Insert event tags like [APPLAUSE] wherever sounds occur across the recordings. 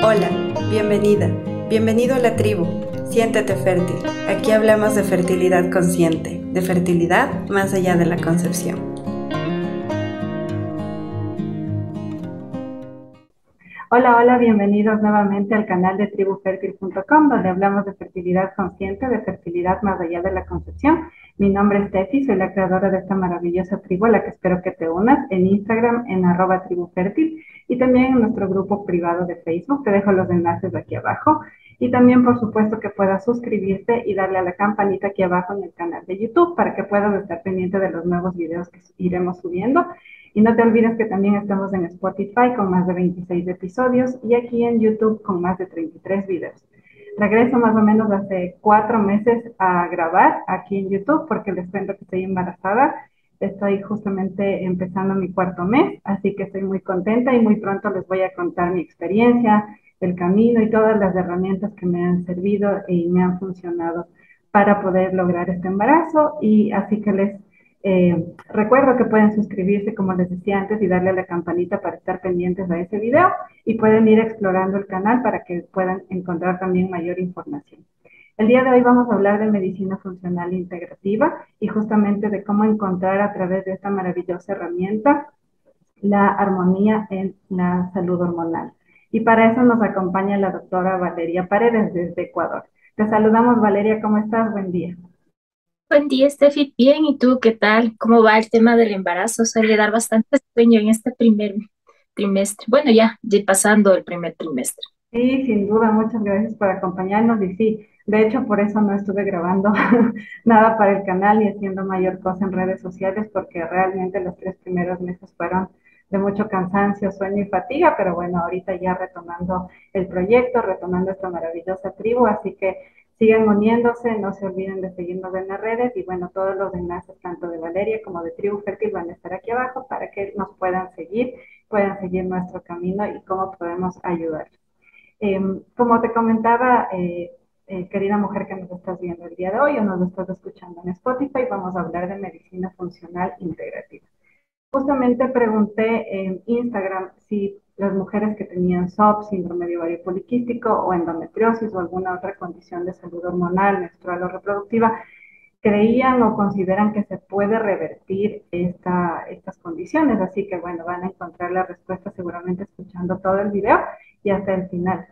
Hola, bienvenida, bienvenido a la tribu. Siéntete fértil. Aquí hablamos de fertilidad consciente, de fertilidad más allá de la concepción. Hola, hola, bienvenidos nuevamente al canal de tribufertil.com, donde hablamos de fertilidad consciente, de fertilidad más allá de la concepción. Mi nombre es Tefi, soy la creadora de esta maravillosa tribu a la que espero que te unas en Instagram en arroba tribufertil y también en nuestro grupo privado de Facebook. Te dejo los enlaces aquí abajo. Y también, por supuesto, que puedas suscribirte y darle a la campanita aquí abajo en el canal de YouTube para que puedas estar pendiente de los nuevos videos que iremos subiendo. Y no te olvides que también estamos en Spotify con más de 26 episodios y aquí en YouTube con más de 33 videos. Regreso más o menos hace cuatro meses a grabar aquí en YouTube porque les cuento que estoy embarazada. Estoy justamente empezando mi cuarto mes, así que estoy muy contenta y muy pronto les voy a contar mi experiencia, el camino y todas las herramientas que me han servido y me han funcionado para poder lograr este embarazo. Y así que les eh, recuerdo que pueden suscribirse, como les decía antes, y darle a la campanita para estar pendientes a ese video y pueden ir explorando el canal para que puedan encontrar también mayor información. El día de hoy vamos a hablar de medicina funcional integrativa y justamente de cómo encontrar a través de esta maravillosa herramienta la armonía en la salud hormonal. Y para eso nos acompaña la doctora Valeria Paredes desde Ecuador. Te saludamos Valeria, ¿cómo estás? Buen día. Buen día, Steffi. Bien, ¿y tú qué tal? ¿Cómo va el tema del embarazo? Suele dar bastante sueño en este primer trimestre. Bueno, ya, ya pasando el primer trimestre. Sí, sin duda, muchas gracias por acompañarnos y sí, de hecho por eso no estuve grabando [LAUGHS] nada para el canal y haciendo mayor cosa en redes sociales porque realmente los tres primeros meses fueron de mucho cansancio, sueño y fatiga, pero bueno, ahorita ya retomando el proyecto, retomando esta maravillosa tribu, así que Sigan uniéndose, no se olviden de seguirnos en las redes y bueno, todos los enlaces tanto de Valeria como de Tribu Fértil van a estar aquí abajo para que nos puedan seguir, puedan seguir nuestro camino y cómo podemos ayudar. Em, como te comentaba, eh, eh, querida mujer que nos estás viendo el día de hoy o nos estás escuchando en Spotify, vamos a hablar de medicina funcional integrativa. Justamente pregunté en Instagram si las mujeres que tenían SOP, síndrome de ovario poliquístico o endometriosis o alguna otra condición de salud hormonal, menstrual o reproductiva, creían o consideran que se puede revertir esta, estas condiciones. Así que bueno, van a encontrar la respuesta seguramente escuchando todo el video y hasta el final.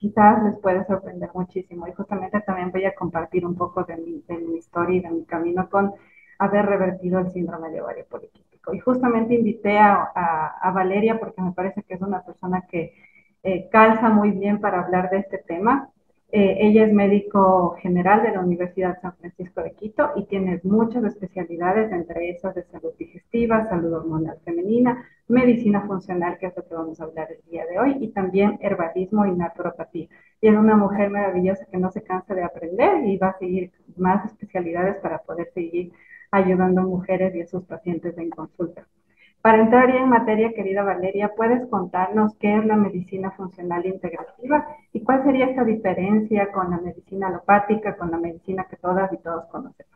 Quizás les puede sorprender muchísimo y justamente también voy a compartir un poco de mi, de mi historia y de mi camino con haber revertido el síndrome de ovario poliquístico. Y justamente invité a, Valeria porque me parece que es una persona que eh, calza muy bien para hablar de este tema. Eh, ella es médico general de la Universidad San Francisco de Quito y tiene muchas especialidades, entre esas de salud digestiva, salud hormonal femenina, medicina funcional, que es lo que vamos a hablar el día de hoy, y también herbalismo y naturopatía. Y es una mujer maravillosa que no se cansa de aprender y va a seguir más especialidades para poder seguir ayudando a mujeres y a sus pacientes en consulta. Para entrar ya en materia, querida Valeria, ¿puedes contarnos qué es la medicina funcional integrativa y cuál sería esta diferencia con la medicina alopática, con la medicina que todas y todos conocemos?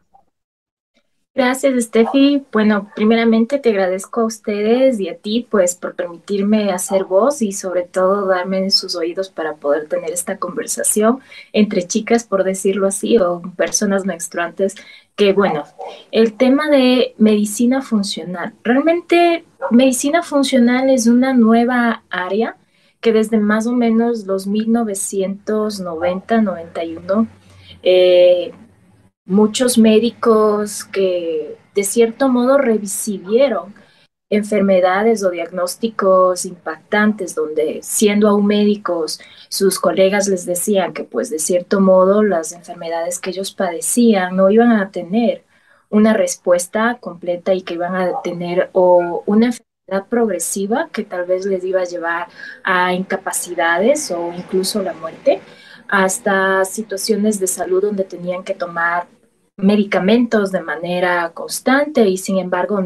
Gracias, Steffi. Bueno, primeramente te agradezco a ustedes y a ti, pues, por permitirme hacer voz y sobre todo darme sus oídos para poder tener esta conversación entre chicas, por decirlo así, o personas menstruantes. Que bueno, el tema de medicina funcional. Realmente, medicina funcional es una nueva área que desde más o menos los 1990-91 eh, muchos médicos que de cierto modo revisivieron enfermedades o diagnósticos impactantes donde siendo aún médicos sus colegas les decían que pues de cierto modo las enfermedades que ellos padecían no iban a tener una respuesta completa y que iban a tener o una enfermedad progresiva que tal vez les iba a llevar a incapacidades o incluso la muerte hasta situaciones de salud donde tenían que tomar medicamentos de manera constante y sin embargo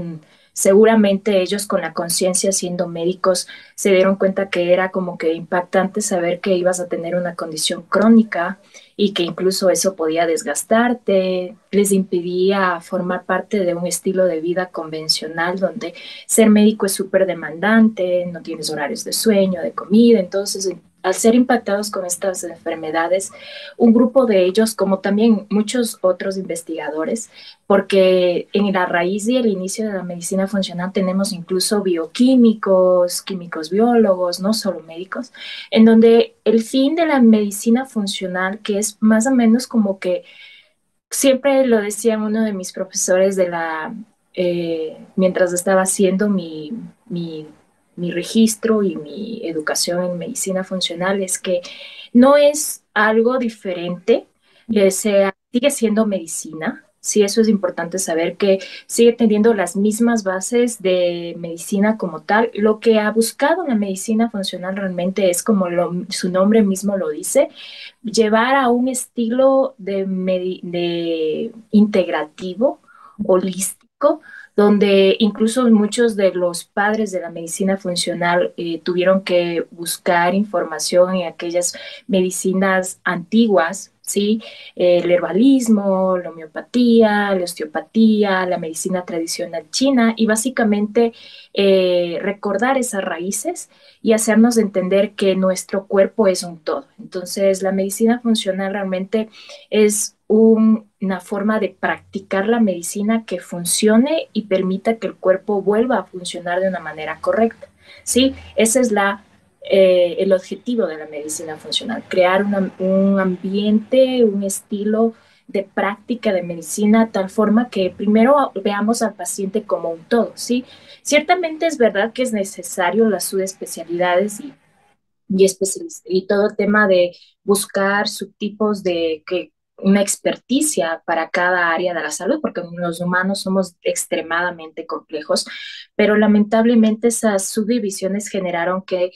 seguramente ellos con la conciencia siendo médicos se dieron cuenta que era como que impactante saber que ibas a tener una condición crónica y que incluso eso podía desgastarte, les impedía formar parte de un estilo de vida convencional donde ser médico es súper demandante, no tienes horarios de sueño, de comida, entonces al ser impactados con estas enfermedades, un grupo de ellos, como también muchos otros investigadores, porque en la raíz y el inicio de la medicina funcional tenemos incluso bioquímicos, químicos biólogos, no solo médicos, en donde el fin de la medicina funcional, que es más o menos como que siempre lo decía uno de mis profesores de la, eh, mientras estaba haciendo mi, mi mi registro y mi educación en medicina funcional es que no es algo diferente, sea, sigue siendo medicina, sí, eso es importante saber que sigue teniendo las mismas bases de medicina como tal. Lo que ha buscado la medicina funcional realmente es, como su nombre mismo lo dice, llevar a un estilo de integrativo, holístico, donde incluso muchos de los padres de la medicina funcional eh, tuvieron que buscar información en aquellas medicinas antiguas, ¿sí? El herbalismo, la homeopatía, la osteopatía, la medicina tradicional china y básicamente eh, recordar esas raíces y hacernos entender que nuestro cuerpo es un todo. Entonces, la medicina funcional realmente es una forma de practicar la medicina que funcione y permita que el cuerpo vuelva a funcionar de una manera correcta. ¿sí? Ese es la, eh, el objetivo de la medicina funcional, crear un ambiente, un estilo de práctica de medicina, tal forma que primero veamos al paciente como un todo, ¿sí? Ciertamente es verdad que es necesario las subespecialidades y, y, y todo el tema de buscar subtipos de que una experticia para cada área de la salud, porque los humanos somos extremadamente complejos, pero lamentablemente esas subdivisiones generaron que,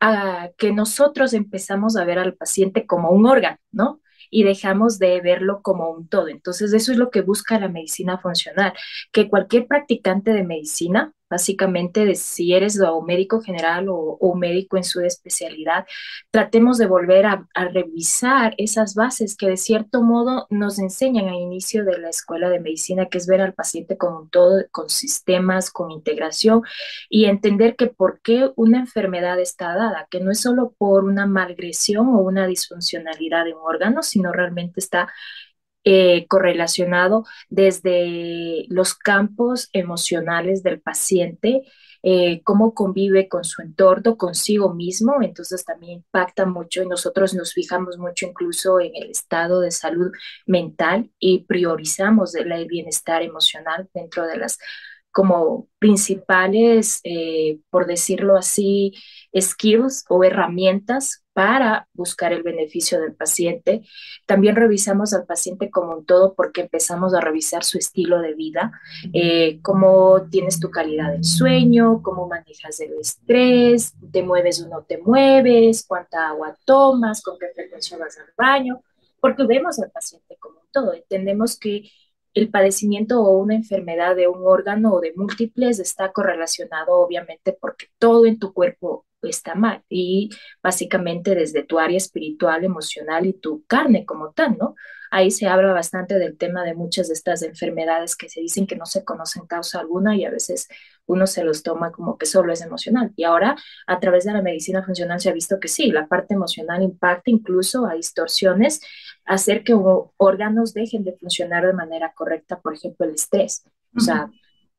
ah, que nosotros empezamos a ver al paciente como un órgano, ¿no? y dejamos de verlo como un todo. Entonces, eso es lo que busca la medicina funcional, que cualquier practicante de medicina básicamente de si eres o médico general o, médico en su especialidad, tratemos de volver a, revisar esas bases que de cierto modo nos enseñan al inicio de la escuela de medicina, que es ver al paciente como todo, con sistemas, con integración y entender que por qué una enfermedad está dada, que no es solo por una malgresión o una disfuncionalidad de un órgano, sino realmente está eh, correlacionado desde los campos emocionales del paciente, eh, cómo convive con su entorno, consigo mismo, entonces también impacta mucho y nosotros nos fijamos mucho incluso en el estado de salud mental y priorizamos el bienestar emocional dentro de las como principales, eh, por decirlo así, skills o herramientas para buscar el beneficio del paciente. También revisamos al paciente como un todo porque empezamos a revisar su estilo de vida, eh, cómo tienes tu calidad del sueño, cómo manejas el estrés, te mueves o no te mueves, cuánta agua tomas, con qué frecuencia vas al baño, porque vemos al paciente como un todo. Entendemos que el padecimiento o una enfermedad de un órgano o de múltiples está correlacionado obviamente porque todo en tu cuerpo está mal y básicamente desde tu área espiritual, emocional y tu carne como tal, ¿no? Ahí se habla bastante del tema de muchas de estas enfermedades que se dicen que no se conocen causa alguna y a veces uno se los toma como que solo es emocional. Y ahora a través de la medicina funcional se ha visto que sí, la parte emocional impacta incluso a distorsiones, hacer que órganos dejen de funcionar de manera correcta, por ejemplo, el estrés. O sea,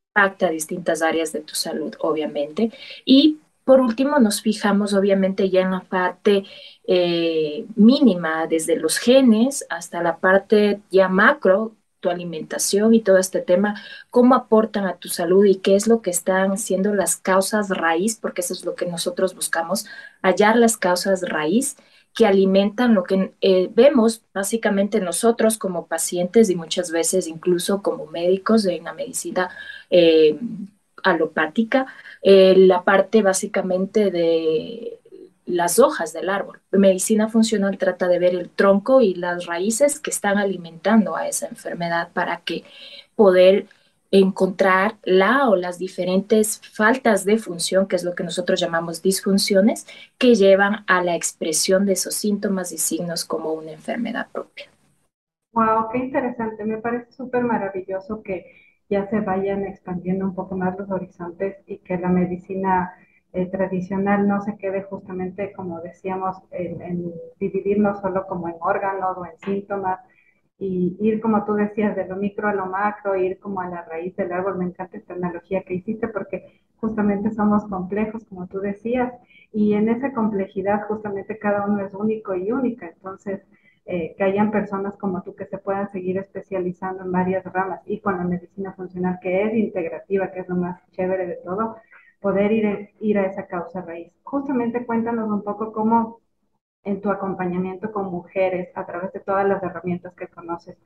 impacta a distintas áreas de tu salud, obviamente. Y por último, nos fijamos obviamente ya en la parte eh, mínima, desde los genes hasta la parte ya macro, tu alimentación y todo este tema, cómo aportan a tu salud y qué es lo que están siendo las causas raíz, porque eso es lo que nosotros buscamos, hallar las causas raíz que alimentan lo que eh, vemos básicamente nosotros como pacientes y muchas veces incluso como médicos en la medicina eh, alopática, eh, la parte básicamente de las hojas del árbol. Medicina funcional trata de ver el tronco y las raíces que están alimentando a esa enfermedad para que poder encontrar la o las diferentes faltas de función, que es lo que nosotros llamamos disfunciones, que llevan a la expresión de esos síntomas y signos como una enfermedad propia. Wow, qué interesante. Me parece súper maravilloso que ya se vayan expandiendo un poco más los horizontes y que la medicina eh, tradicional no se quede justamente, como decíamos, en, en dividirnos solo como en órganos o en síntomas, y ir, como tú decías, de lo micro a lo macro, ir como a la raíz del árbol. Me encanta esta analogía que hiciste porque justamente somos complejos, como tú decías, y en esa complejidad justamente cada uno es único y única. Entonces, eh, que hayan personas como tú que se puedan seguir especializando en varias ramas y con la medicina funcional, que es integrativa, que es lo más chévere de todo, poder ir, ir a esa causa raíz. Justamente cuéntanos un poco cómo en tu acompañamiento con mujeres a través de todas las herramientas que conoces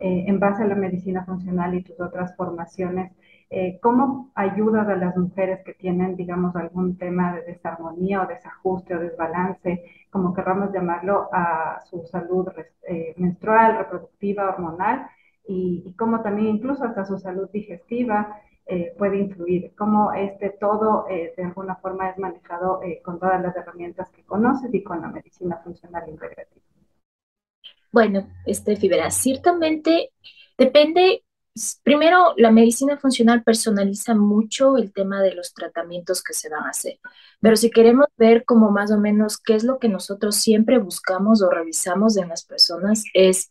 eh, en base a la medicina funcional y tus otras formaciones, eh, ¿cómo ayudas a las mujeres que tienen, digamos, algún tema de desarmonía o desajuste o desbalance, como querramos llamarlo, a su salud eh, menstrual, reproductiva, hormonal, y, y cómo también incluso hasta su salud digestiva? Puede influir, cómo este todo de alguna forma es manejado con todas las herramientas que conoces y con la medicina funcional integrativa. Bueno, este Fibera, ciertamente depende, primero la medicina funcional personaliza mucho el tema de los tratamientos que se van a hacer, pero si queremos ver como más o menos qué es lo que nosotros siempre buscamos o revisamos en las personas es,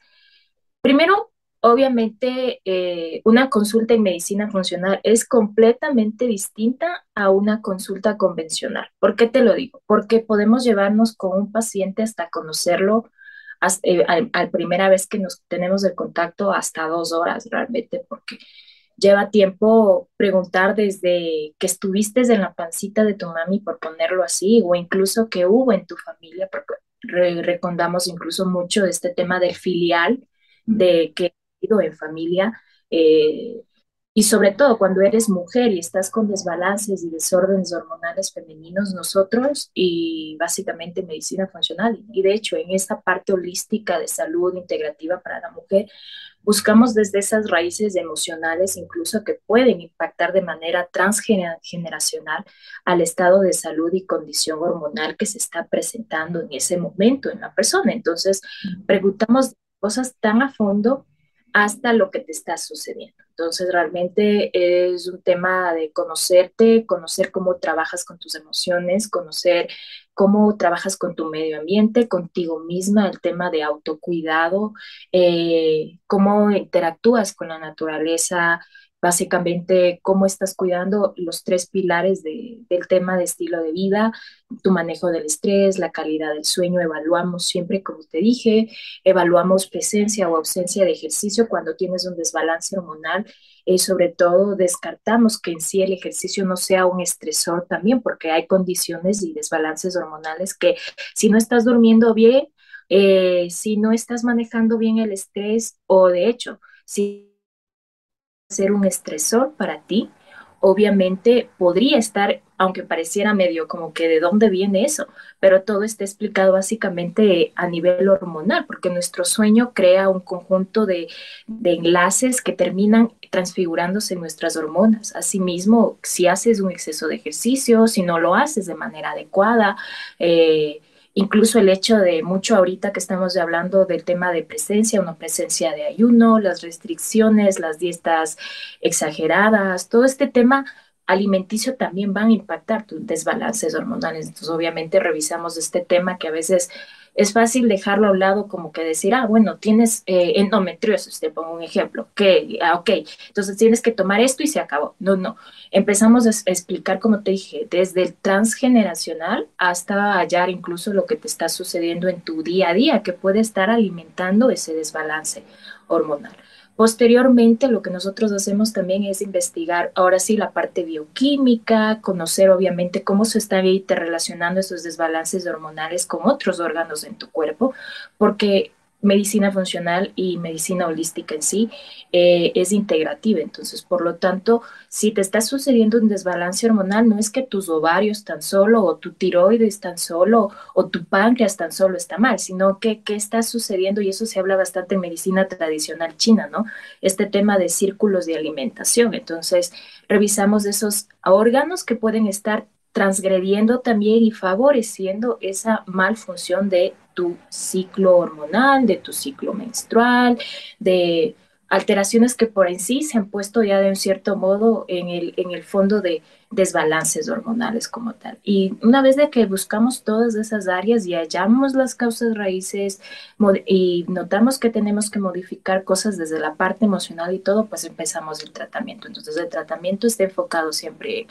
primero, Obviamente, eh, una consulta en medicina funcional es completamente distinta a una consulta convencional. ¿Por qué te lo digo? Porque podemos llevarnos con un paciente hasta conocerlo eh, a, primera vez que nos tenemos el contacto hasta dos horas realmente, porque lleva tiempo preguntar desde que estuviste en la pancita de tu mami, por ponerlo así, o incluso que hubo en tu familia, porque recordamos incluso mucho este tema del filial, de que en familia. Eh, y sobre todo cuando eres mujer y estás con desbalances y desórdenes hormonales femeninos, nosotros y básicamente medicina funcional, y de hecho en esta parte holística de salud integrativa para la mujer, buscamos desde esas raíces emocionales incluso que pueden impactar de manera transgeneracional al estado de salud y condición hormonal que se está presentando en ese momento en la persona. Entonces, preguntamos cosas tan a fondo hasta lo que te está sucediendo. Entonces, realmente es un tema de conocerte, conocer cómo trabajas con tus emociones, conocer cómo trabajas con tu medio ambiente, contigo misma, el tema de autocuidado, eh, cómo interactúas con la naturaleza, básicamente cómo estás cuidando los tres pilares del tema de estilo de vida, tu manejo del estrés, la calidad del sueño, evaluamos siempre, como te dije, evaluamos presencia o ausencia de ejercicio cuando tienes un desbalance hormonal. y sobre todo descartamos que en sí el ejercicio no sea un estresor también, porque hay condiciones y desbalances hormonales que si no estás durmiendo bien, eh, si no estás manejando bien el estrés o de hecho, si ser un estresor para ti, obviamente podría estar, aunque pareciera medio como que de dónde viene eso, pero todo está explicado básicamente a nivel hormonal, porque nuestro sueño crea un conjunto de, enlaces que terminan transfigurándose en nuestras hormonas. Asimismo, si haces un exceso de ejercicio, si no lo haces de manera adecuada, eh, incluso el hecho de mucho ahorita que estamos hablando del tema de presencia o no presencia de ayuno, las restricciones, las dietas exageradas, todo este tema alimenticio también van a impactar tus desbalances hormonales. Entonces, obviamente revisamos este tema que a veces es fácil dejarlo a un lado como que decir, ah, bueno, tienes eh, endometriosis, te pongo un ejemplo, que, ah, ok, entonces tienes que tomar esto y se acabó. No, no, empezamos a explicar, como te dije, desde el transgeneracional hasta hallar incluso lo que te está sucediendo en tu día a día, que puede estar alimentando ese desbalance hormonal. Posteriormente, lo que nosotros hacemos también es investigar, ahora sí, la parte bioquímica, conocer obviamente cómo se están interrelacionando esos desbalances hormonales con otros órganos en tu cuerpo, porque medicina funcional y medicina holística en sí eh, es integrativa. Entonces, por lo tanto, si te está sucediendo un desbalance hormonal, no es que tus ovarios tan solo, o tu tiroides tan solo, o tu páncreas tan solo está mal, sino que qué está sucediendo, y eso se habla bastante en medicina tradicional china, ¿no? Este tema de círculos de alimentación. Entonces, revisamos esos órganos que pueden estar transgrediendo también y favoreciendo esa malfunción de tu ciclo hormonal, de tu ciclo menstrual, de alteraciones que por en sí se han puesto ya de un cierto modo en el, en el fondo de, desbalances hormonales como tal. Y una vez de que buscamos todas esas áreas y hallamos las causas raíces y notamos que tenemos que modificar cosas desde la parte emocional y todo, pues empezamos el tratamiento. Entonces el tratamiento está enfocado siempre en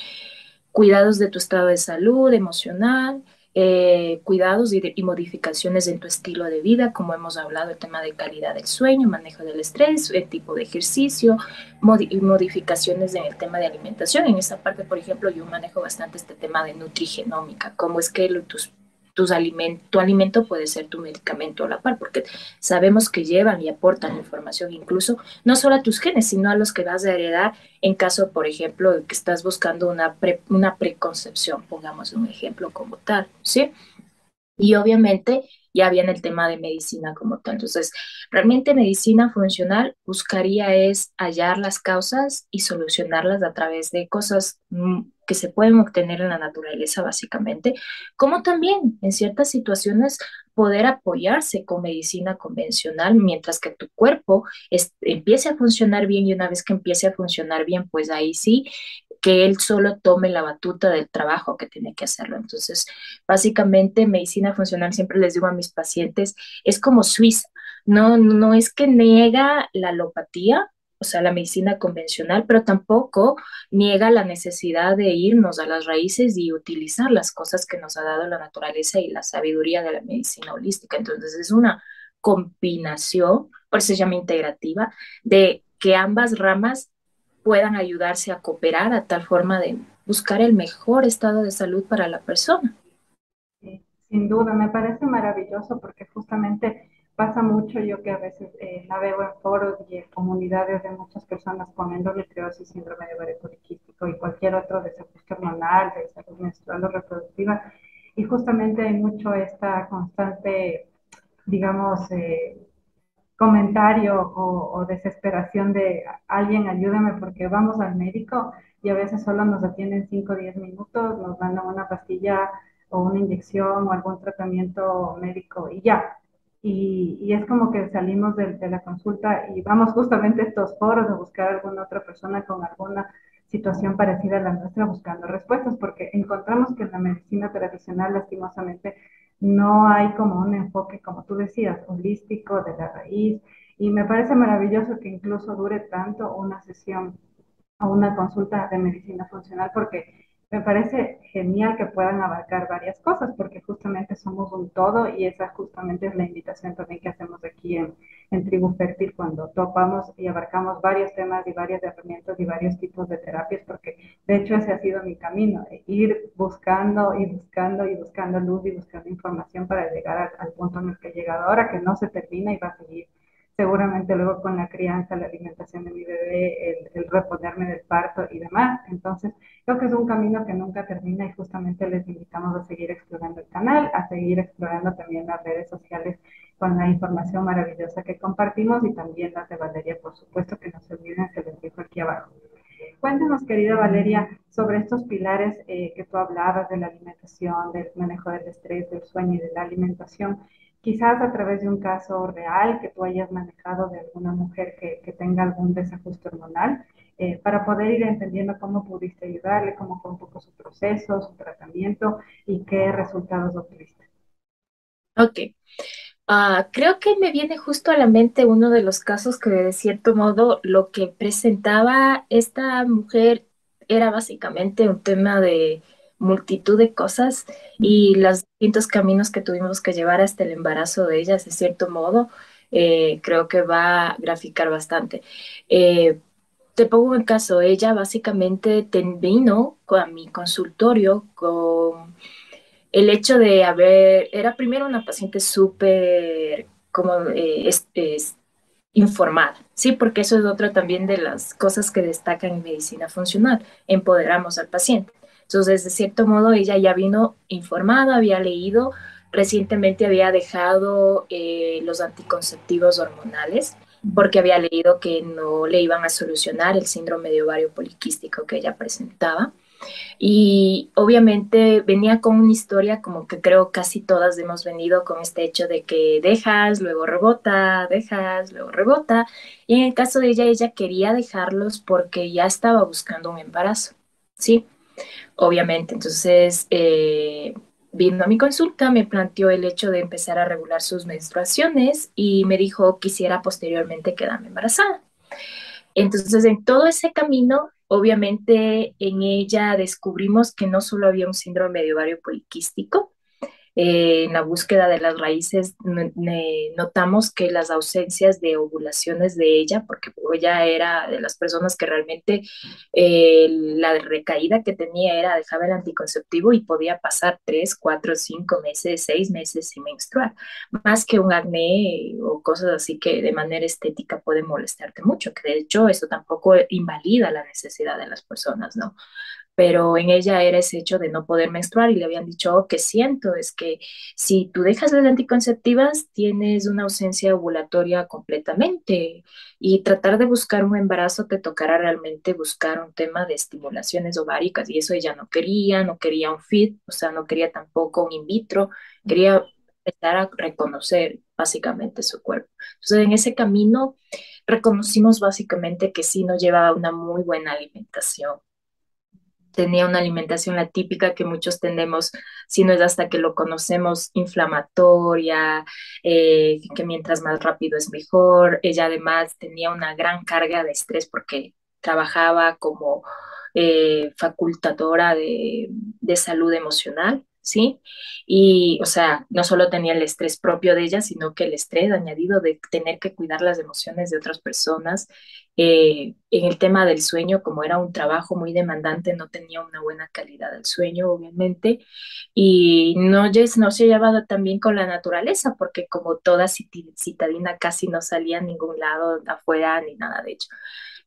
cuidados de tu estado de salud emocional, eh, cuidados y, modificaciones en tu estilo de vida, como hemos hablado, el tema de calidad del sueño, manejo del estrés, el tipo de ejercicio, modificaciones en el tema de alimentación. En esta parte, por ejemplo, yo manejo bastante este tema de nutrigenómica, cómo es que tus tus tu alimento puede ser tu medicamento a la par, porque sabemos que llevan y aportan información incluso no solo a tus genes, sino a los que vas a heredar en caso, por ejemplo, de que estás buscando una, una preconcepción, pongamos un ejemplo como tal, ¿sí? Y obviamente ya viene el tema de medicina como tal. Entonces, realmente medicina funcional buscaría es hallar las causas y solucionarlas a través de cosas mm, que se pueden obtener en la naturaleza básicamente, como también en ciertas situaciones poder apoyarse con medicina convencional mientras que tu cuerpo empiece a funcionar bien y una vez que empiece a funcionar bien, pues ahí sí que él solo tome la batuta del trabajo que tiene que hacerlo. Entonces, básicamente, medicina funcional, siempre les digo a mis pacientes, es como Suiza. No, no es que niega la alopatía, o sea, la medicina convencional, pero tampoco niega la necesidad de irnos a las raíces y utilizar las cosas que nos ha dado la naturaleza y la sabiduría de la medicina holística. Entonces, es una combinación, por eso se llama integrativa, de que ambas ramas puedan ayudarse a cooperar a tal forma de buscar el mejor estado de salud para la persona. sin duda, me parece maravilloso porque justamente pasa mucho yo que a veces eh, la veo en foros y en comunidades de muchas personas con endometriosis, síndrome de ovario poliquístico y cualquier otro desajuste hormonal, de salud menstrual o reproductiva. Y justamente hay mucho esta constante, digamos, eh, comentario o, desesperación de alguien ayúdame porque vamos al médico y a veces solo nos atienden 5 o 10 minutos, nos dan una pastilla o una inyección o algún tratamiento médico y ya. Y, y es como que salimos de, de, la consulta y vamos justamente a estos foros a buscar a alguna otra persona con alguna situación parecida a la nuestra buscando respuestas, porque encontramos que en la medicina tradicional, lastimosamente, no hay como un enfoque, como tú decías, holístico de la raíz. Y me parece maravilloso que incluso dure tanto una sesión o una consulta de medicina funcional, porque me parece genial que puedan abarcar varias cosas, porque justamente somos un todo y esa justamente es la invitación también que hacemos aquí en, en Tribu Fértil cuando topamos y abarcamos varios temas y varias herramientas y varios tipos de terapias, porque de hecho ese ha sido mi camino, ir buscando y buscando y buscando luz y buscando información para llegar al, al punto en el que he llegado ahora, que no se termina y va a seguir seguramente luego con la crianza, la alimentación de mi bebé, el, reponerme del parto y demás. Entonces, creo que es un camino que nunca termina y justamente les invitamos a seguir explorando el canal, a seguir explorando también las redes sociales con la información maravillosa que compartimos y también las de Valeria, por supuesto, que no se olviden, se les dejo aquí abajo. Cuéntanos, querida Valeria, sobre estos pilares eh, que tú hablabas de la alimentación, del manejo del estrés, del sueño y de la alimentación quizás a través de un caso real que tú hayas manejado de alguna mujer que, tenga algún desajuste hormonal, eh, para poder ir entendiendo cómo pudiste ayudarle, cómo fue un poco su proceso, su tratamiento y qué resultados obtuviste. Ok. Uh, creo que me viene justo a la mente uno de los casos que de cierto modo lo que presentaba esta mujer era básicamente un tema de multitud de cosas y los distintos caminos que tuvimos que llevar hasta el embarazo de ellas, de cierto modo, eh, creo que va a graficar bastante. Eh, te pongo un caso, ella básicamente vino a mi consultorio con el hecho de haber, era primero una paciente súper como eh, informada, ¿sí? Porque eso es otra también de las cosas que destacan en medicina funcional, empoderamos al paciente. Entonces, de cierto modo, ella ya vino informada, había leído, recientemente había dejado eh, los anticonceptivos hormonales porque había leído que no le iban a solucionar el síndrome de ovario poliquístico que ella presentaba. Y obviamente venía con una historia como que creo casi todas hemos venido con este hecho de que dejas, luego rebota, dejas, luego rebota. Y en el caso de ella, ella quería dejarlos porque ya estaba buscando un embarazo, ¿sí? Obviamente. Entonces, eh, vino a mi consulta, me planteó el hecho de empezar a regular sus menstruaciones y me dijo quisiera posteriormente quedarme embarazada. Entonces, en todo ese camino, obviamente en ella descubrimos que no solo había un síndrome de ovario poliquístico, eh, en la búsqueda de las raíces notamos que las ausencias de ovulaciones de ella, porque ella era de las personas que realmente eh, la recaída que tenía era dejar el anticonceptivo y podía pasar tres, cuatro, cinco meses, seis meses sin menstruar, más que un acné o cosas así que de manera estética puede molestarte mucho, que de hecho eso tampoco invalida la necesidad de las personas, ¿no? Pero en ella era ese hecho de no poder menstruar y le habían dicho, oh, que siento, es que si tú dejas las anticonceptivas, tienes una ausencia ovulatoria completamente y tratar de buscar un embarazo te tocará realmente buscar un tema de estimulaciones ováricas y eso ella no quería, no quería un FIT, o sea, no quería tampoco un in vitro, quería empezar a reconocer básicamente su cuerpo. Entonces, en ese camino reconocimos básicamente que sí no llevaba una muy buena alimentación tenía una alimentación la típica que muchos tenemos, si no es hasta que lo conocemos, inflamatoria, eh, que mientras más rápido es mejor. Ella además tenía una gran carga de estrés porque trabajaba como eh, facultadora de salud emocional. ¿Sí? Y, o sea, no solo tenía el estrés propio de ella, sino que el estrés añadido de tener que cuidar las emociones de otras personas. Eh, en el tema del sueño, como era un trabajo muy demandante, no tenía una buena calidad del sueño, obviamente, y no, no se llevaba también con la naturaleza, porque como toda citadina casi no salía a ningún lado afuera ni nada de hecho.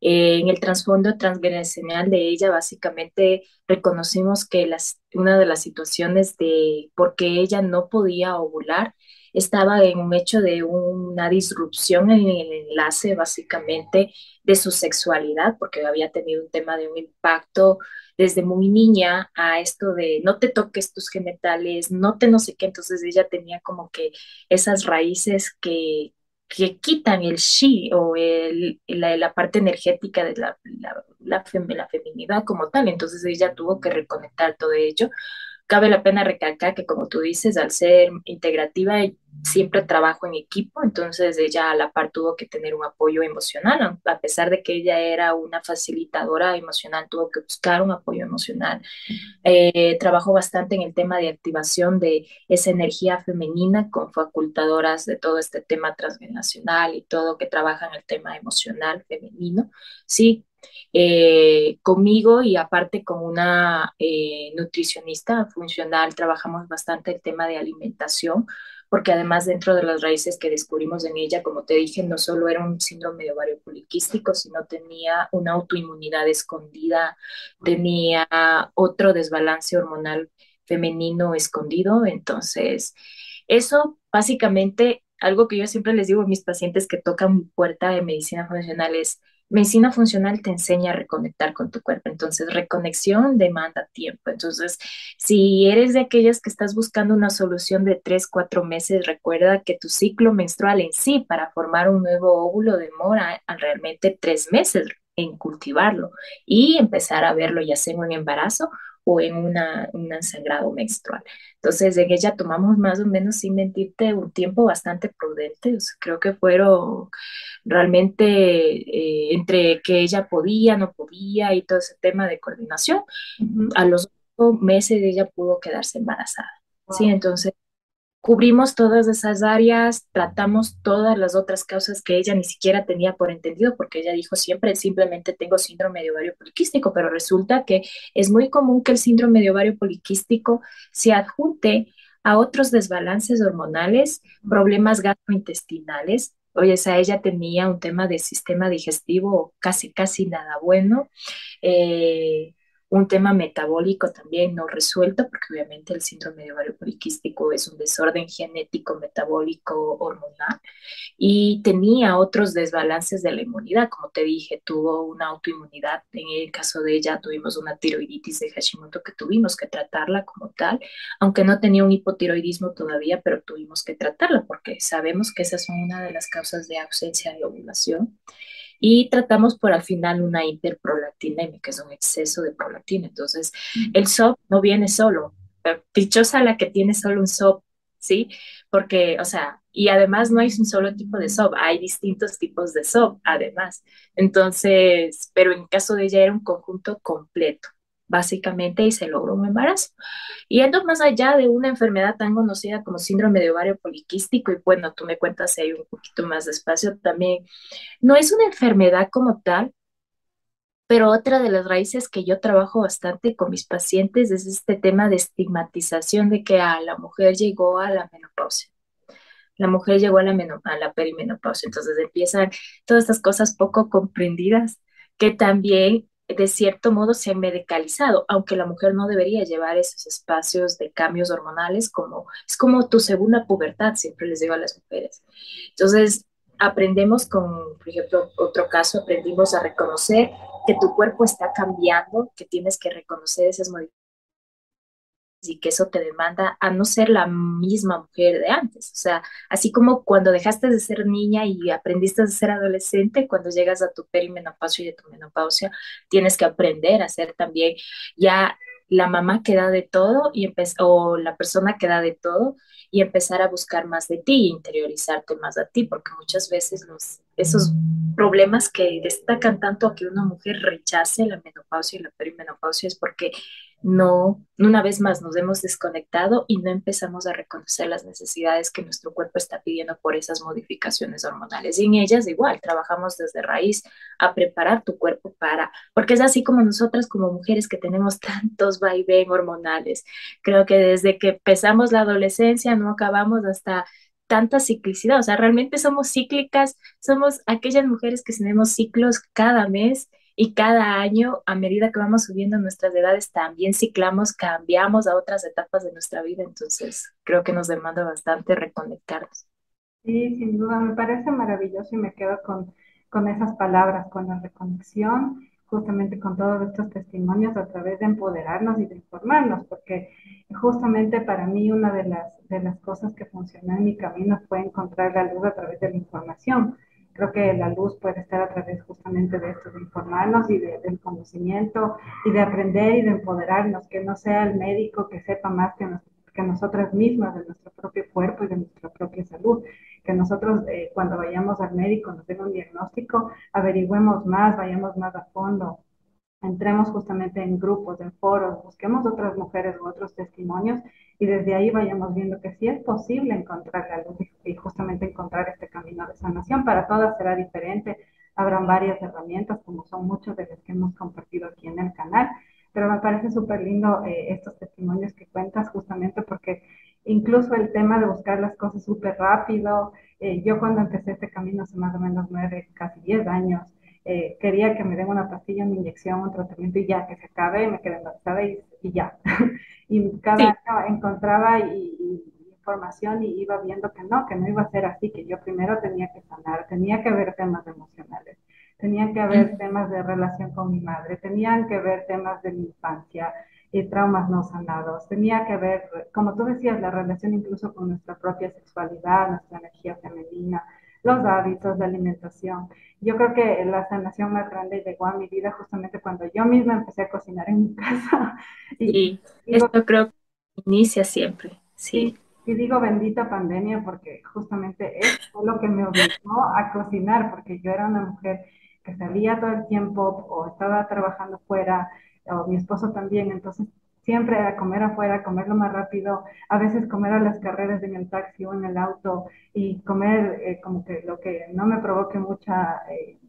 Eh, en el trasfondo transgeneracional de ella, básicamente reconocimos que las, una de las situaciones de por qué ella no podía ovular estaba en un hecho de una disrupción en el enlace, básicamente, de su sexualidad, porque había tenido un tema de un impacto desde muy niña a esto de no te toques tus genitales, no te no sé qué, entonces ella tenía como que esas raíces que, que quitan el shi o el, la, la, parte energética de la, la, la, la, feminidad como tal. Entonces ella tuvo que reconectar todo ello Cabe la pena recalcar que, como tú dices, al ser integrativa, siempre trabajo en equipo, entonces ella a la par tuvo que tener un apoyo emocional, a pesar de que ella era una facilitadora emocional, tuvo que buscar un apoyo emocional. Eh, trabajó bastante en el tema de activación de esa energía femenina con facultadoras de todo este tema transgeneracional y todo que trabaja en el tema emocional femenino. Sí, eh, conmigo y aparte con una eh, nutricionista funcional trabajamos bastante el tema de alimentación, porque además dentro de las raíces que descubrimos en ella, como te dije, no solo era un síndrome de ovario poliquístico, sino tenía una autoinmunidad escondida, tenía otro desbalance hormonal femenino escondido, entonces eso básicamente algo que yo siempre les digo a mis pacientes que tocan puerta de medicina funcional es Medicina funcional te enseña a reconectar con tu cuerpo, entonces reconexión demanda tiempo. Entonces, si eres de aquellas que estás buscando una solución de tres, cuatro meses, recuerda que tu ciclo menstrual en sí para formar un nuevo óvulo demora realmente tres meses en cultivarlo y empezar a verlo ya sea en un embarazo o en una, un sangrado menstrual. Entonces, en ella tomamos más o menos, sin mentirte, un tiempo bastante prudente. creo que fueron realmente eh, entre que ella podía, no podía y todo ese tema de coordinación. A los meses ella pudo quedarse embarazada. Sí, entonces Cubrimos todas esas áreas, tratamos todas las otras causas que ella ni siquiera tenía por entendido, porque ella dijo siempre, simplemente tengo síndrome de ovario poliquístico, pero resulta que es muy común que el síndrome de ovario poliquístico se adjunte a otros desbalances hormonales, problemas gastrointestinales. Oye, o sea, ella tenía un tema de sistema digestivo casi, casi nada bueno. Eh, un tema metabólico también no resuelto, porque obviamente el síndrome de ovario poliquístico es un desorden genético, metabólico, hormonal, y tenía otros desbalances de la inmunidad, como te dije, tuvo una autoinmunidad, en el caso de ella tuvimos una tiroiditis de Hashimoto que tuvimos que tratarla como tal, aunque no tenía un hipotiroidismo todavía, pero tuvimos que tratarla porque sabemos que esas son una de las causas de ausencia de ovulación. Y tratamos por al final una hiperprolactinemia, que es un exceso de prolactina. Entonces, el SOP no viene solo. Dichosa la que tiene solo un SOP, ¿sí? Porque, o sea, y además no hay un solo tipo de SOP, hay distintos tipos de SOP, además. Entonces, pero en caso de ella era un conjunto completo básicamente, y se logró un embarazo. Yendo más allá de una enfermedad tan conocida como síndrome de ovario poliquístico, y bueno, tú me cuentas si hay un poquito más de espacio también, no es una enfermedad como tal, pero otra de las raíces que yo trabajo bastante con mis pacientes es este tema de estigmatización de que a la mujer llegó a la menopausia. La mujer llegó a la, a la perimenopausia, entonces empiezan todas estas cosas poco comprendidas que también de cierto modo se ha medicalizado, aunque la mujer no debería llevar esos espacios de cambios hormonales como es como tu segunda pubertad, siempre les digo a las mujeres. Entonces, aprendemos con, por ejemplo, otro caso, aprendimos a reconocer que tu cuerpo está cambiando, que tienes que reconocer esas modificaciones y que eso te demanda a no ser la misma mujer de antes. O sea, así como cuando dejaste de ser niña y aprendiste a ser adolescente, cuando llegas a tu perimenopausia y de tu menopausia, tienes que aprender a ser también ya la mamá que da de todo y o la persona que da de todo y empezar a buscar más de ti, interiorizarte más a ti, porque muchas veces esos problemas que destacan tanto a que una mujer rechace la menopausia y la perimenopausia es porque no, una vez más nos hemos desconectado y no empezamos a reconocer las necesidades que nuestro cuerpo está pidiendo por esas modificaciones hormonales. Y en ellas igual, trabajamos desde raíz a preparar tu cuerpo para, porque es así como nosotras como mujeres que tenemos [LAUGHS] tantos vaivén hormonales. Creo que desde que empezamos la adolescencia no acabamos hasta tanta ciclicidad, o sea, realmente somos cíclicas, somos aquellas mujeres que tenemos ciclos cada mes y cada año, a medida que vamos subiendo nuestras edades, también ciclamos, cambiamos a otras etapas de nuestra vida, entonces creo que nos demanda bastante reconectarnos. Sí, sin duda, me parece maravilloso y me quedo con, con esas palabras, con la reconexión, justamente con todos estos testimonios a través de empoderarnos y de informarnos, porque justamente para mí una de las, de las cosas que funcionó en mi camino fue encontrar la luz a través de la información Creo que la luz puede estar a través justamente de esto, de informarnos y del conocimiento y de aprender y de empoderarnos, que no sea el médico que sepa más que, que nosotras mismas de nuestro propio cuerpo y de nuestra propia salud, que nosotros eh, cuando vayamos al médico nos den un diagnóstico, averigüemos más, vayamos más a fondo, entremos justamente en grupos, en foros, busquemos otras mujeres u otros testimonios y desde ahí vayamos viendo que sí es posible encontrar la luz y justamente encontrar este camino de sanación. Para todas será diferente, habrán varias herramientas como son muchos de los que hemos compartido aquí en el canal, pero me parece súper lindo eh, estos testimonios que cuentas justamente porque incluso el tema de buscar las cosas súper rápido, eh, yo cuando empecé este camino hace más o menos nueve, casi diez años, eh, quería que me den una pastilla, una inyección, un tratamiento y ya, que se acabe, me quedé embarazada y, y ya. [LAUGHS] y cada año encontraba y, información y iba viendo que no, que no iba a ser así, que yo primero tenía que sanar, tenía que ver temas emocionales, tenía que haber temas de relación con mi madre, tenían que ver temas de mi infancia, y traumas no sanados, tenía que ver, como tú decías, la relación incluso con nuestra propia sexualidad, nuestra energía femenina, los hábitos de alimentación. Yo creo que la sanación más grande llegó a mi vida justamente cuando yo misma empecé a cocinar en mi casa. [LAUGHS] Y, esto creo que inicia siempre, sí. Y, digo bendita pandemia porque justamente es lo que me obligó a cocinar, porque yo era una mujer que salía todo el tiempo o estaba trabajando fuera, o mi esposo también, entonces siempre a comer afuera, comerlo más rápido, a veces comer a las carreras en el taxi o en el auto y comer eh, como que lo que no me provoque mucha eh,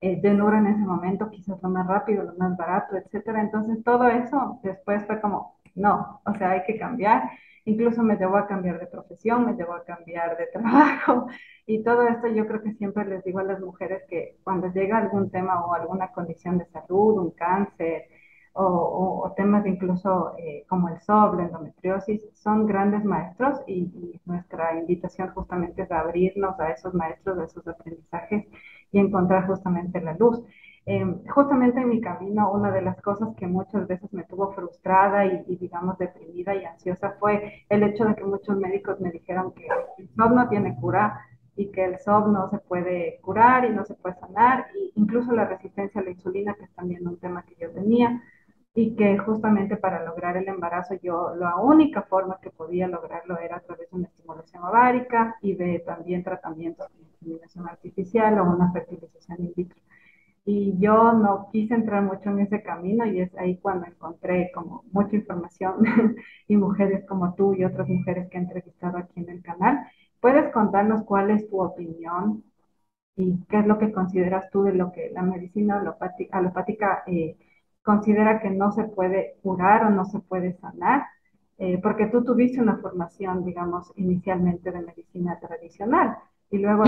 eh en ese momento, quizás lo más rápido, lo más barato, etcétera. Entonces todo eso después fue como, no, o sea, hay que cambiar. Incluso me llevó a cambiar de profesión, me llevó a cambiar de [LAUGHS] trabajo y todo esto yo creo que siempre les digo a las mujeres que cuando llega algún tema o alguna condición de salud, un cáncer, o, temas incluso eh, como el SOB, la endometriosis, son grandes maestros y, nuestra invitación justamente es abrirnos a esos maestros, a esos aprendizajes y encontrar justamente la luz. Em, justamente en mi camino, una de las cosas que muchas veces me tuvo frustrada y, digamos deprimida y ansiosa fue el hecho de que muchos médicos me dijeron que el SOB no tiene cura, y que el SOP no se puede curar y no se puede sanar, e incluso la resistencia a la insulina, que es también un tema que yo tenía, y que justamente para lograr el embarazo yo la única forma que podía lograrlo era a través de una estimulación ovárica y de también tratamientos de inseminación artificial o una fertilización in vitro. Y yo no quise entrar mucho en ese camino y es ahí cuando encontré como mucha información [LAUGHS] y mujeres como tú y otras mujeres que he entrevistado aquí en el canal. ¿Puedes contarnos cuál es tu opinión y qué es lo que consideras tú de lo que la medicina alopática, alopática eh, considera que no se puede curar o no se puede sanar? Eh, porque tú tuviste una formación, digamos, inicialmente de medicina tradicional y luego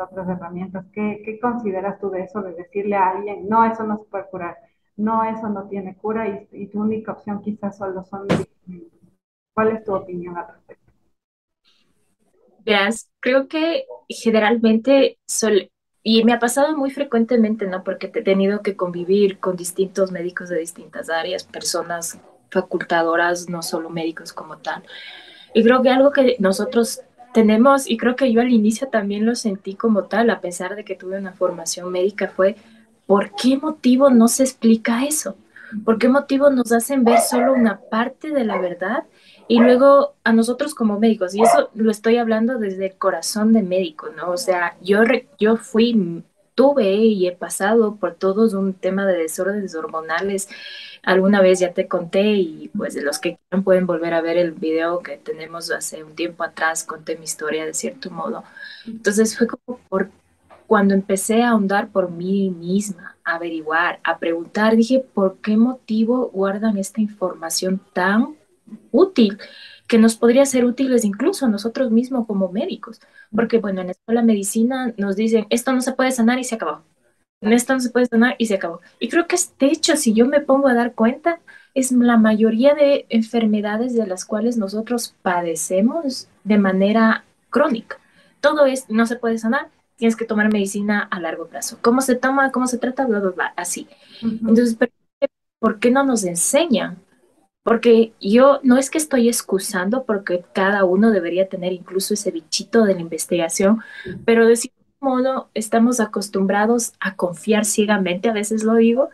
otras herramientas. ¿Qué, consideras tú de eso, de decirle a alguien, no, eso no se puede curar, no, eso no tiene cura y, tu única opción quizás solo son ¿Cuál es tu opinión al respecto? Veas, creo que generalmente, y me ha pasado muy frecuentemente, ¿no? Porque he tenido que convivir con distintos médicos de distintas áreas, personas facultadoras, no solo médicos como tal. Y creo que algo que nosotros tenemos, y creo que yo al inicio también lo sentí como tal, a pesar de que tuve una formación médica, fue ¿por qué motivo no se explica eso? ¿Por qué motivo nos hacen ver solo una parte de la verdad? Y luego a nosotros como médicos, y eso lo estoy hablando desde el corazón de médico, ¿no? O sea, yo, yo fui, tuve y he pasado por todos un tema de desórdenes hormonales alguna vez ya te conté y pues de los que quieran pueden volver a ver el video que tenemos hace un tiempo atrás, conté mi historia de cierto modo. Entonces fue como por cuando empecé a ahondar por mí misma, a averiguar, a preguntar, dije, ¿por qué motivo guardan esta información tan útil? que nos podría ser útiles incluso a nosotros mismos como médicos, porque bueno, en la escuela de medicina nos dicen, esto no se puede sanar y se acabó esto no se puede sanar y se acabó. Y creo que de hecho, si yo me pongo a dar cuenta, es la mayoría de enfermedades de las cuales nosotros padecemos de manera crónica. Todo es, no se puede sanar, tienes que tomar medicina a largo plazo. ¿Cómo se toma? ¿Cómo se trata? Bla, bla, bla, así. Entonces, ¿por qué no nos enseñan? Porque yo no es que estoy excusando porque cada uno debería tener incluso ese bichito de la investigación, pero decir modo estamos acostumbrados a confiar ciegamente, a veces lo digo.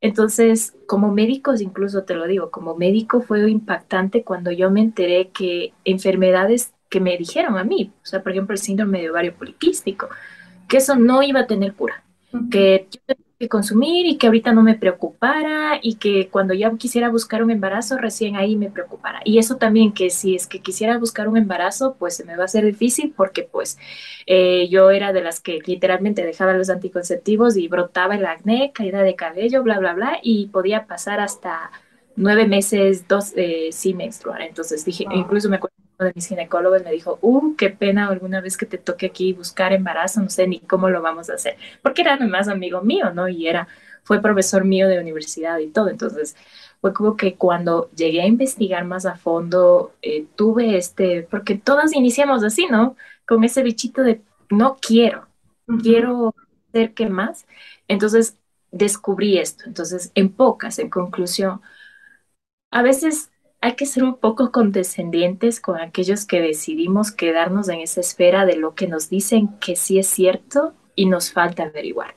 Entonces, como médicos, incluso te lo digo, como médico fue impactante cuando yo me enteré que enfermedades que me dijeron a mí, o sea, por ejemplo, el síndrome de ovario poliquístico, que eso no iba a tener cura, que yo que consumir y que ahorita no me preocupara y que cuando ya quisiera buscar un embarazo recién ahí me preocupara. Y eso también que si es que quisiera buscar un embarazo pues se me va a hacer difícil porque pues eh, yo era de las que literalmente dejaba los anticonceptivos y brotaba el acné, caída de cabello, bla, bla, bla y podía pasar hasta nueve meses, dos, eh, sin menstruar. Entonces dije, incluso me acuerdo de mis ginecólogos me dijo, uh, qué pena alguna vez que te toque aquí buscar embarazo, no sé ni cómo lo vamos a hacer, porque era nomás amigo mío, ¿no? Y era, fue profesor mío de universidad y todo, entonces fue como que cuando llegué a investigar más a fondo, eh, tuve este, porque todas iniciamos así, ¿no? Con ese bichito de no quiero, quiero ser que más, entonces descubrí esto, entonces en pocas, en conclusión, a veces hay que ser un poco condescendientes con aquellos que decidimos quedarnos en esa esfera de lo que nos dicen que sí es cierto y nos falta averiguar.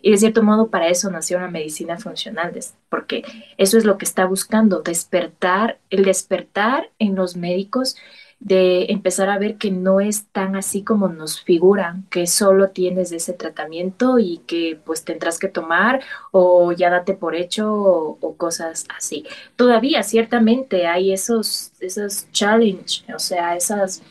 Y de cierto modo para eso nació la medicina funcional, porque eso es lo que está buscando, despertar, el despertar en los médicos de empezar a ver que no es tan así como nos figuran, que solo tienes ese tratamiento y que pues tendrás que tomar o ya date por hecho o, cosas así. Todavía ciertamente hay esos, esos challenge, o sea, esas,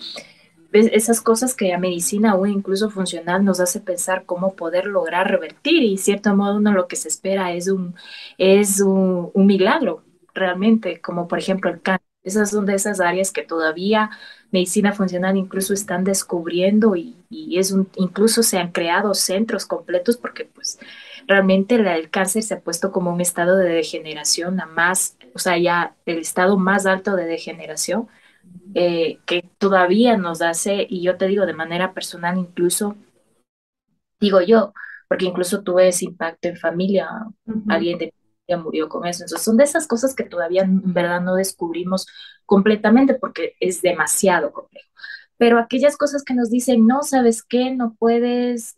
esas cosas que la medicina o incluso funcional nos hace pensar cómo poder lograr revertir y cierto modo uno lo que se espera es un, es un, un milagro realmente, como por ejemplo el cáncer esas son de esas áreas que todavía medicina funcional incluso están descubriendo y, es un, incluso se han creado centros completos porque pues realmente el cáncer se ha puesto como un estado de degeneración a más, o sea, ya el estado más alto de degeneración eh, que todavía nos hace, y yo te digo de manera personal incluso, digo yo, porque incluso tuve ese impacto en familia, alguien de ya murió con eso. Entonces son de esas cosas que todavía en verdad no descubrimos completamente porque es demasiado complejo. pero aquellas cosas que nos dicen, no, ¿sabes qué? No puedes,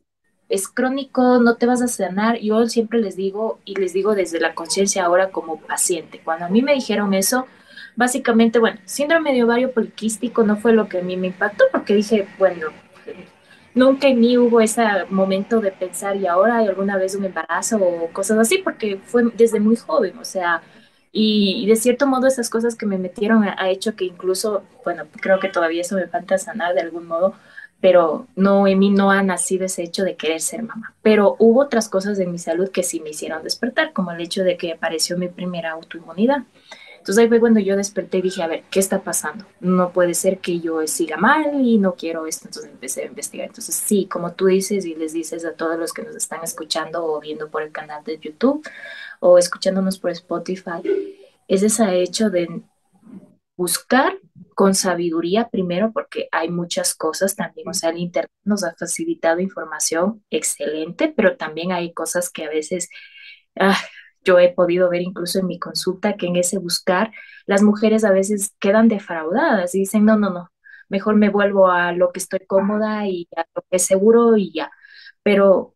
es crónico, no te vas a sanar, yo siempre les digo, y les digo desde la conciencia ahora como paciente, cuando a mí me dijeron eso, básicamente, bueno, síndrome de ovario poliquístico no fue lo que a mí me impactó, porque dije, bueno, nunca en mí hubo ese momento de pensar, y ahora hay alguna vez un embarazo o cosas así, porque fue desde muy joven, o sea, y, de cierto modo esas cosas que me metieron ha, hecho que incluso, bueno, creo que todavía eso me falta sanar de algún modo, pero no, en mí no ha nacido ese hecho de querer ser mamá. Pero hubo otras cosas en mi salud que sí me hicieron despertar, como el hecho de que apareció mi primera autoinmunidad. Entonces ahí fue cuando yo desperté y dije, a ver, ¿qué está pasando? No puede ser que yo siga mal y no quiero esto. Entonces empecé a investigar. Entonces sí, como tú dices y les dices a todos los que nos están escuchando o viendo por el canal de YouTube o escuchándonos por Spotify, es ese hecho de buscar con sabiduría primero, porque hay muchas cosas también, o sea, el Internet nos ha facilitado información excelente, pero también hay cosas que a veces ah, yo he podido ver incluso en mi consulta que en ese buscar las mujeres a veces quedan defraudadas y dicen, no, no, no, mejor me vuelvo a lo que estoy cómoda y a lo que es seguro y ya. Pero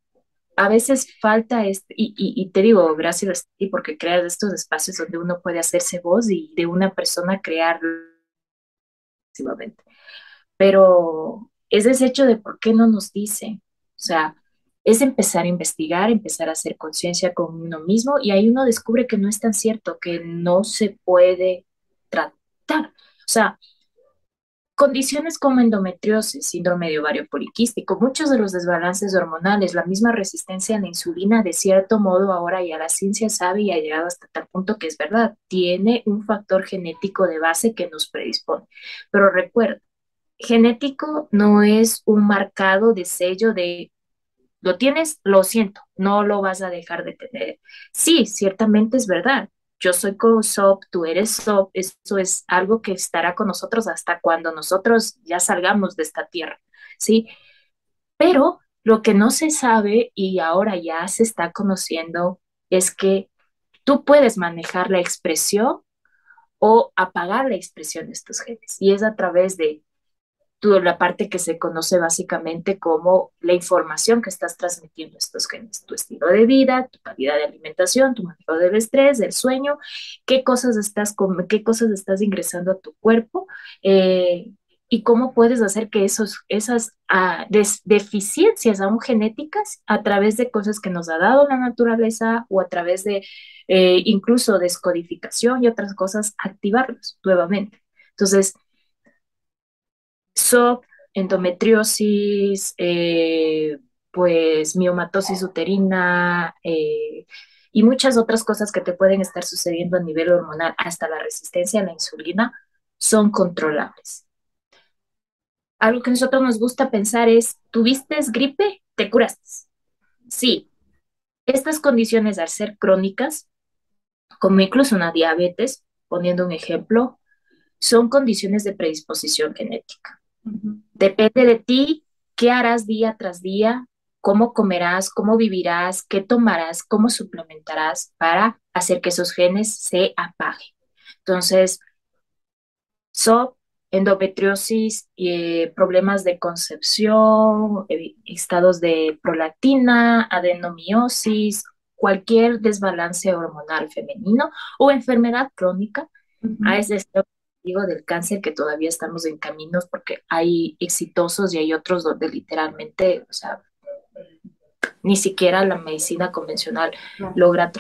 a veces falta, este, y, y, te digo, gracias a ti porque creas estos espacios donde uno puede hacerse voz y de una persona crear pero es ese hecho de por qué no nos dice, o sea, es empezar a investigar, empezar a hacer conciencia con uno mismo y ahí uno descubre que no es tan cierto, que no se puede tratar. O sea, condiciones como endometriosis, síndrome de ovario poliquístico, muchos de los desbalances hormonales, la misma resistencia a la insulina, de cierto modo ahora ya la ciencia sabe y ha llegado hasta tal punto que es verdad, tiene un factor genético de base que nos predispone. Pero recuerda, genético no es un marcado de sello de lo tienes, lo siento, no lo vas a dejar de tener. Sí, ciertamente es verdad. Yo soy SOP, tú eres SOP, eso es algo que estará con nosotros hasta cuando nosotros ya salgamos de esta tierra, ¿sí? Pero lo que no se sabe y ahora ya se está conociendo es que tú puedes manejar la expresión o apagar la expresión de estos genes. Y es a través de la parte que se conoce básicamente como la información que estás transmitiendo estos genes, tu estilo de vida, tu calidad de alimentación, tu manejo del estrés, del sueño, qué cosas estás, qué cosas estás ingresando a tu cuerpo eh, y cómo puedes hacer que esos, esas ah, deficiencias aún genéticas a través de cosas que nos ha dado la naturaleza o a través de eh, incluso descodificación y otras cosas, activarlos nuevamente. Entonces, Endometriosis, eh, pues miomatosis uterina eh, y muchas otras cosas que te pueden estar sucediendo a nivel hormonal, hasta la resistencia a la insulina, son controlables. Algo que a nosotros nos gusta pensar es, ¿tuviste gripe? ¿Te curaste? Sí. Estas condiciones al ser crónicas, como incluso una diabetes, poniendo un ejemplo, son condiciones de predisposición genética. Depende de ti qué harás día tras día, cómo comerás, cómo vivirás, qué tomarás, cómo suplementarás para hacer que esos genes se apaguen. Entonces, SOP, endometriosis, eh, problemas de concepción, eh, estados de prolactina, adenomiosis, cualquier desbalance hormonal femenino o enfermedad crónica, a ese digo del cáncer que todavía estamos en caminos porque hay exitosos y hay otros donde literalmente, o sea, ni siquiera la medicina convencional logra,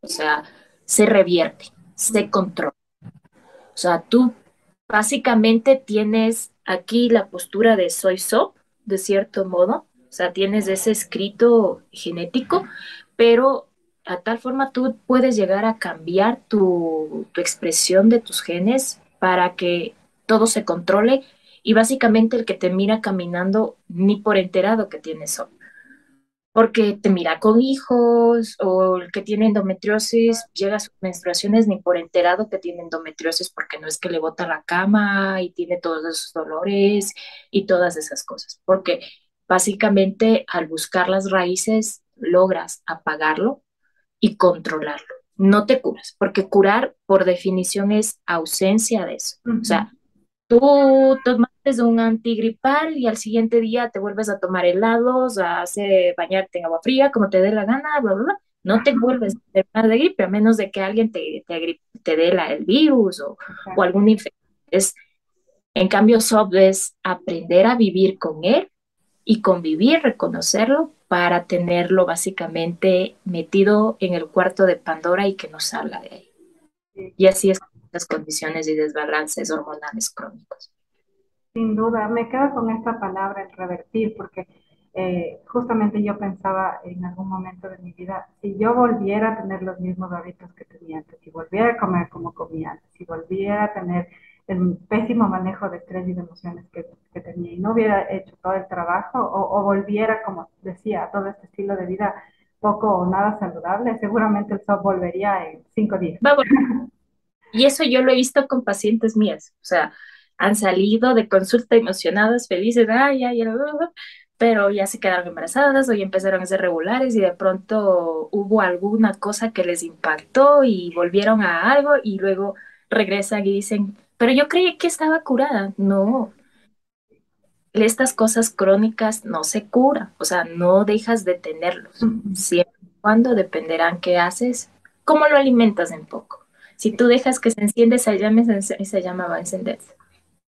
o sea, se revierte, se controla. O sea, tú básicamente tienes aquí la postura de soy SOP, de cierto modo, o sea, tienes ese escrito genético, pero a tal forma tú puedes llegar a cambiar tu, tu expresión de tus genes para que todo se controle y básicamente el que te mira caminando ni por enterado que tiene eso, porque te mira con hijos o el que tiene endometriosis llega a sus menstruaciones ni por enterado que tiene endometriosis porque no es que le bota la cama y tiene todos esos dolores y todas esas cosas, porque básicamente al buscar las raíces logras apagarlo y controlarlo no te curas, porque curar por definición es ausencia de eso. O sea, tú tomas es un antigripal y al siguiente día te vuelves a tomar helados, a hacer bañarte en agua fría, como te dé la gana, bla, bla, bla. No te vuelves a enfermar de gripe, a menos de que alguien te, te, te dé la, el virus o, o alguna infección. En cambio, SOP es aprender a vivir con él y convivir, reconocerlo para tenerlo básicamente metido en el cuarto de Pandora y que no salga de ahí. Y así es las condiciones y desbalances hormonales crónicos. Sin duda, me quedo con esta palabra, el revertir, porque eh, justamente yo pensaba en algún momento de mi vida, si yo volviera a tener los mismos hábitos que tenía antes, si volviera a comer como comía antes, si volviera a tener el pésimo manejo de estrés y de emociones que, que tenía y no hubiera hecho todo el trabajo o, volviera, como decía, a todo este estilo de vida poco o nada saludable, seguramente el SOP volvería en cinco días. Y eso yo lo he visto con pacientes mías, o sea, han salido de consulta emocionadas, felices, ay, ay, ay, pero ya se quedaron embarazadas o ya empezaron a ser regulares y de pronto hubo alguna cosa que les impactó y volvieron a algo y luego regresan y dicen, pero yo creí que estaba curada. No. Estas cosas crónicas no se curan, o sea, no dejas de tenerlos. Siempre cuando dependerán qué haces, cómo lo alimentas en poco. Si tú dejas que se enciende esa llama, esa llama va a encenderse.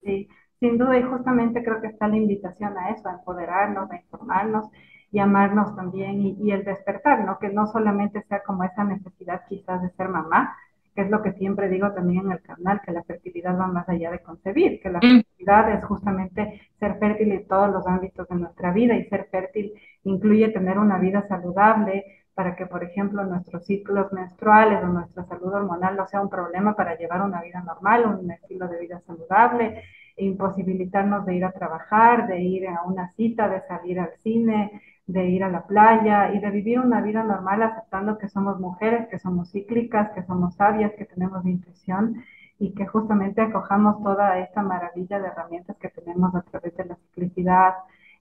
Sí, sin duda, y justamente creo que está la invitación a eso, a empoderarnos, a informarnos y amarnos también y, y el despertar, ¿no? Que no solamente sea como esa necesidad quizás de ser mamá, que es lo que siempre digo también en el canal, que la fertilidad va más allá de concebir, que la mm. fertilidad es justamente ser fértil en todos los ámbitos de nuestra vida y ser fértil incluye tener una vida saludable para que, por ejemplo, nuestros ciclos menstruales o nuestra salud hormonal no sea un problema para llevar una vida normal, un estilo de vida saludable, e imposibilitarnos de ir a trabajar, de ir a una cita, de salir al cine, de ir a la playa y de vivir una vida normal aceptando que somos mujeres, que somos cíclicas, que somos sabias, que tenemos intuición y que justamente acojamos toda esta maravilla de herramientas que tenemos a través de la ciclicidad,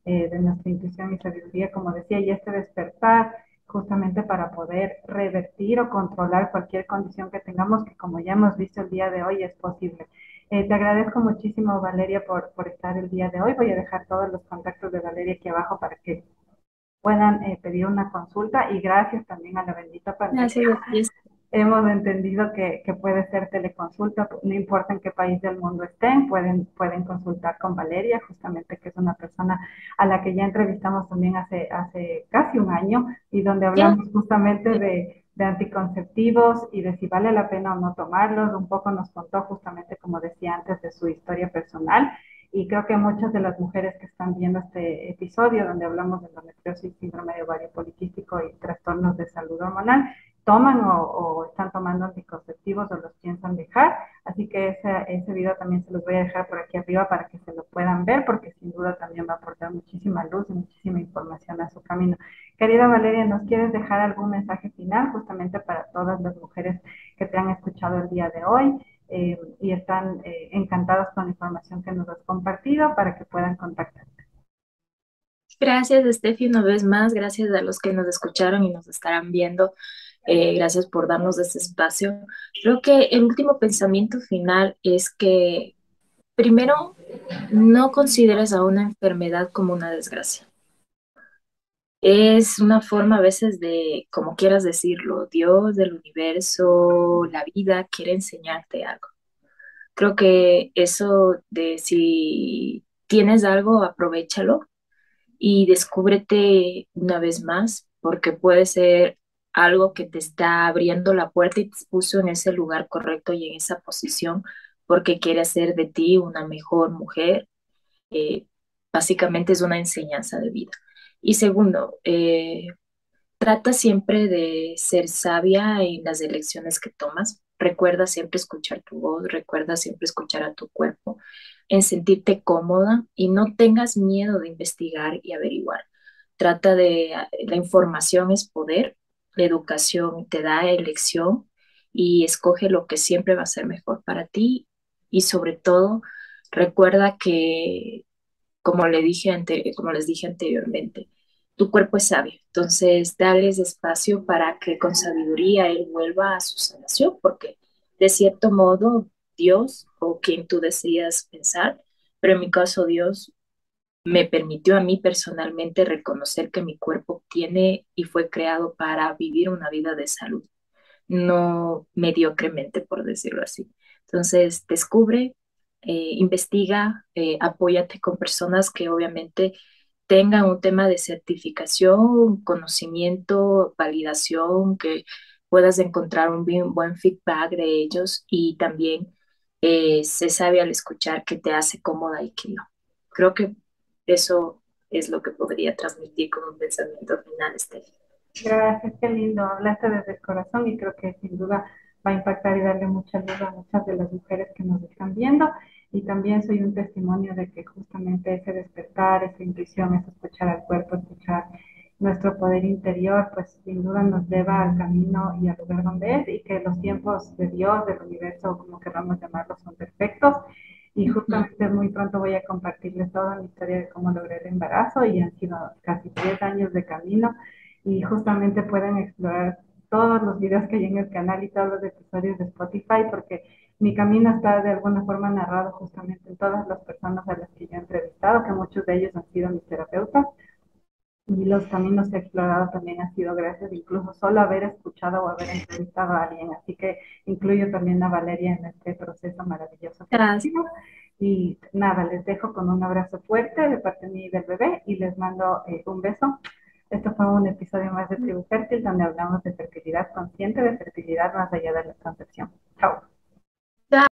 eh, de nuestra intuición y sabiduría, como decía, y este despertar justamente para poder revertir o controlar cualquier condición que tengamos, que como ya hemos visto el día de hoy es posible. Eh, te agradezco muchísimo, Valeria, por, por estar el día de hoy. Voy a dejar todos los contactos de Valeria aquí abajo para que puedan eh, pedir una consulta y gracias también a la bendita pandemia. [LAUGHS] Hemos entendido que, que, puede ser teleconsulta, no importa en qué país del mundo estén, pueden, pueden consultar con Valeria, justamente que es una persona a la que ya entrevistamos también hace, hace casi un año y donde hablamos justamente de, de anticonceptivos y de si vale la pena o no tomarlos. Un poco nos contó justamente, como decía antes, de su historia personal y creo que muchas de las mujeres que están viendo este episodio donde hablamos de endometriosis, síndrome de ovario poliquístico y trastornos de salud hormonal, toman o, están tomando anticonceptivos o los piensan dejar. Así que ese, ese video también se los voy a dejar por aquí arriba para que se lo puedan ver, porque sin duda también va a aportar muchísima luz y muchísima información a su camino. Querida Valeria, ¿nos quieres dejar algún mensaje final justamente para todas las mujeres que te han escuchado el día de hoy? Eh, y están eh, encantados con la información que nos has compartido para que puedan contactarte. Gracias, Steffi, una vez más. Gracias a los que nos escucharon y nos estarán viendo. Eh, gracias por darnos este espacio. Creo que el último pensamiento final es que, primero, no consideres a una enfermedad como una desgracia. Es una forma a veces de, como quieras decirlo, Dios del universo, la vida quiere enseñarte algo. Creo que eso de si tienes algo, aprovechalo y descúbrete una vez más, porque puede ser algo que te está abriendo la puerta y te puso en ese lugar correcto y en esa posición porque quiere hacer de ti una mejor mujer. Eh, básicamente es una enseñanza de vida. Y segundo, eh, trata siempre de ser sabia en las elecciones que tomas. Recuerda siempre escuchar tu voz, recuerda siempre escuchar a tu cuerpo, en sentirte cómoda y no tengas miedo de investigar y averiguar. Trata de, la información es poder, la educación te da elección y escoge lo que siempre va a ser mejor para ti y sobre todo recuerda que como, le dije como les dije anteriormente, tu cuerpo es sabio. Entonces, dales espacio para que con sabiduría él vuelva a su sanación, porque de cierto modo Dios o quien tú decidas pensar pero en mi caso Dios me permitió a mí personalmente reconocer que mi cuerpo tiene y fue creado para vivir una vida de salud, no mediocremente, por decirlo así. Entonces, descubre, eh, investiga, eh, apóyate con personas que obviamente tengan un tema de certificación, conocimiento, validación, que puedas encontrar un buen feedback de ellos y también eh, se sabe al escuchar que te hace cómoda y que no. Creo que eso es lo que podría transmitir como un pensamiento final, este. Gracias, qué lindo. Hablaste desde el corazón y creo que sin duda va a impactar y darle mucha luz a muchas de las mujeres que nos están viendo. Y también soy un testimonio de que justamente ese despertar, esa intuición, ese escuchar al cuerpo, escuchar nuestro poder interior, pues sin duda nos lleva al camino y al lugar donde es y que los tiempos de Dios, del universo, como queramos llamarlo, son perfectos. Y justamente muy pronto voy a compartirles toda mi historia de cómo logré el embarazo y han sido casi 10 años de camino y justamente pueden explorar todos los videos que hay en el canal y todos los episodios de Spotify porque mi camino está de alguna forma narrado justamente en todas las personas a las que yo he entrevistado, que muchos de ellos han sido mis terapeutas y los caminos que he explorado también han sido gracias incluso solo haber escuchado o haber entrevistado a alguien. Así que incluyo también a Valeria en este proceso maravilloso. Gracias. Y nada, les dejo con un abrazo fuerte de parte de mí y del bebé y les mando eh, un beso. Esto fue un episodio más de Tribu Fértil donde hablamos de fertilidad consciente, de fertilidad más allá de la concepción. Chao. that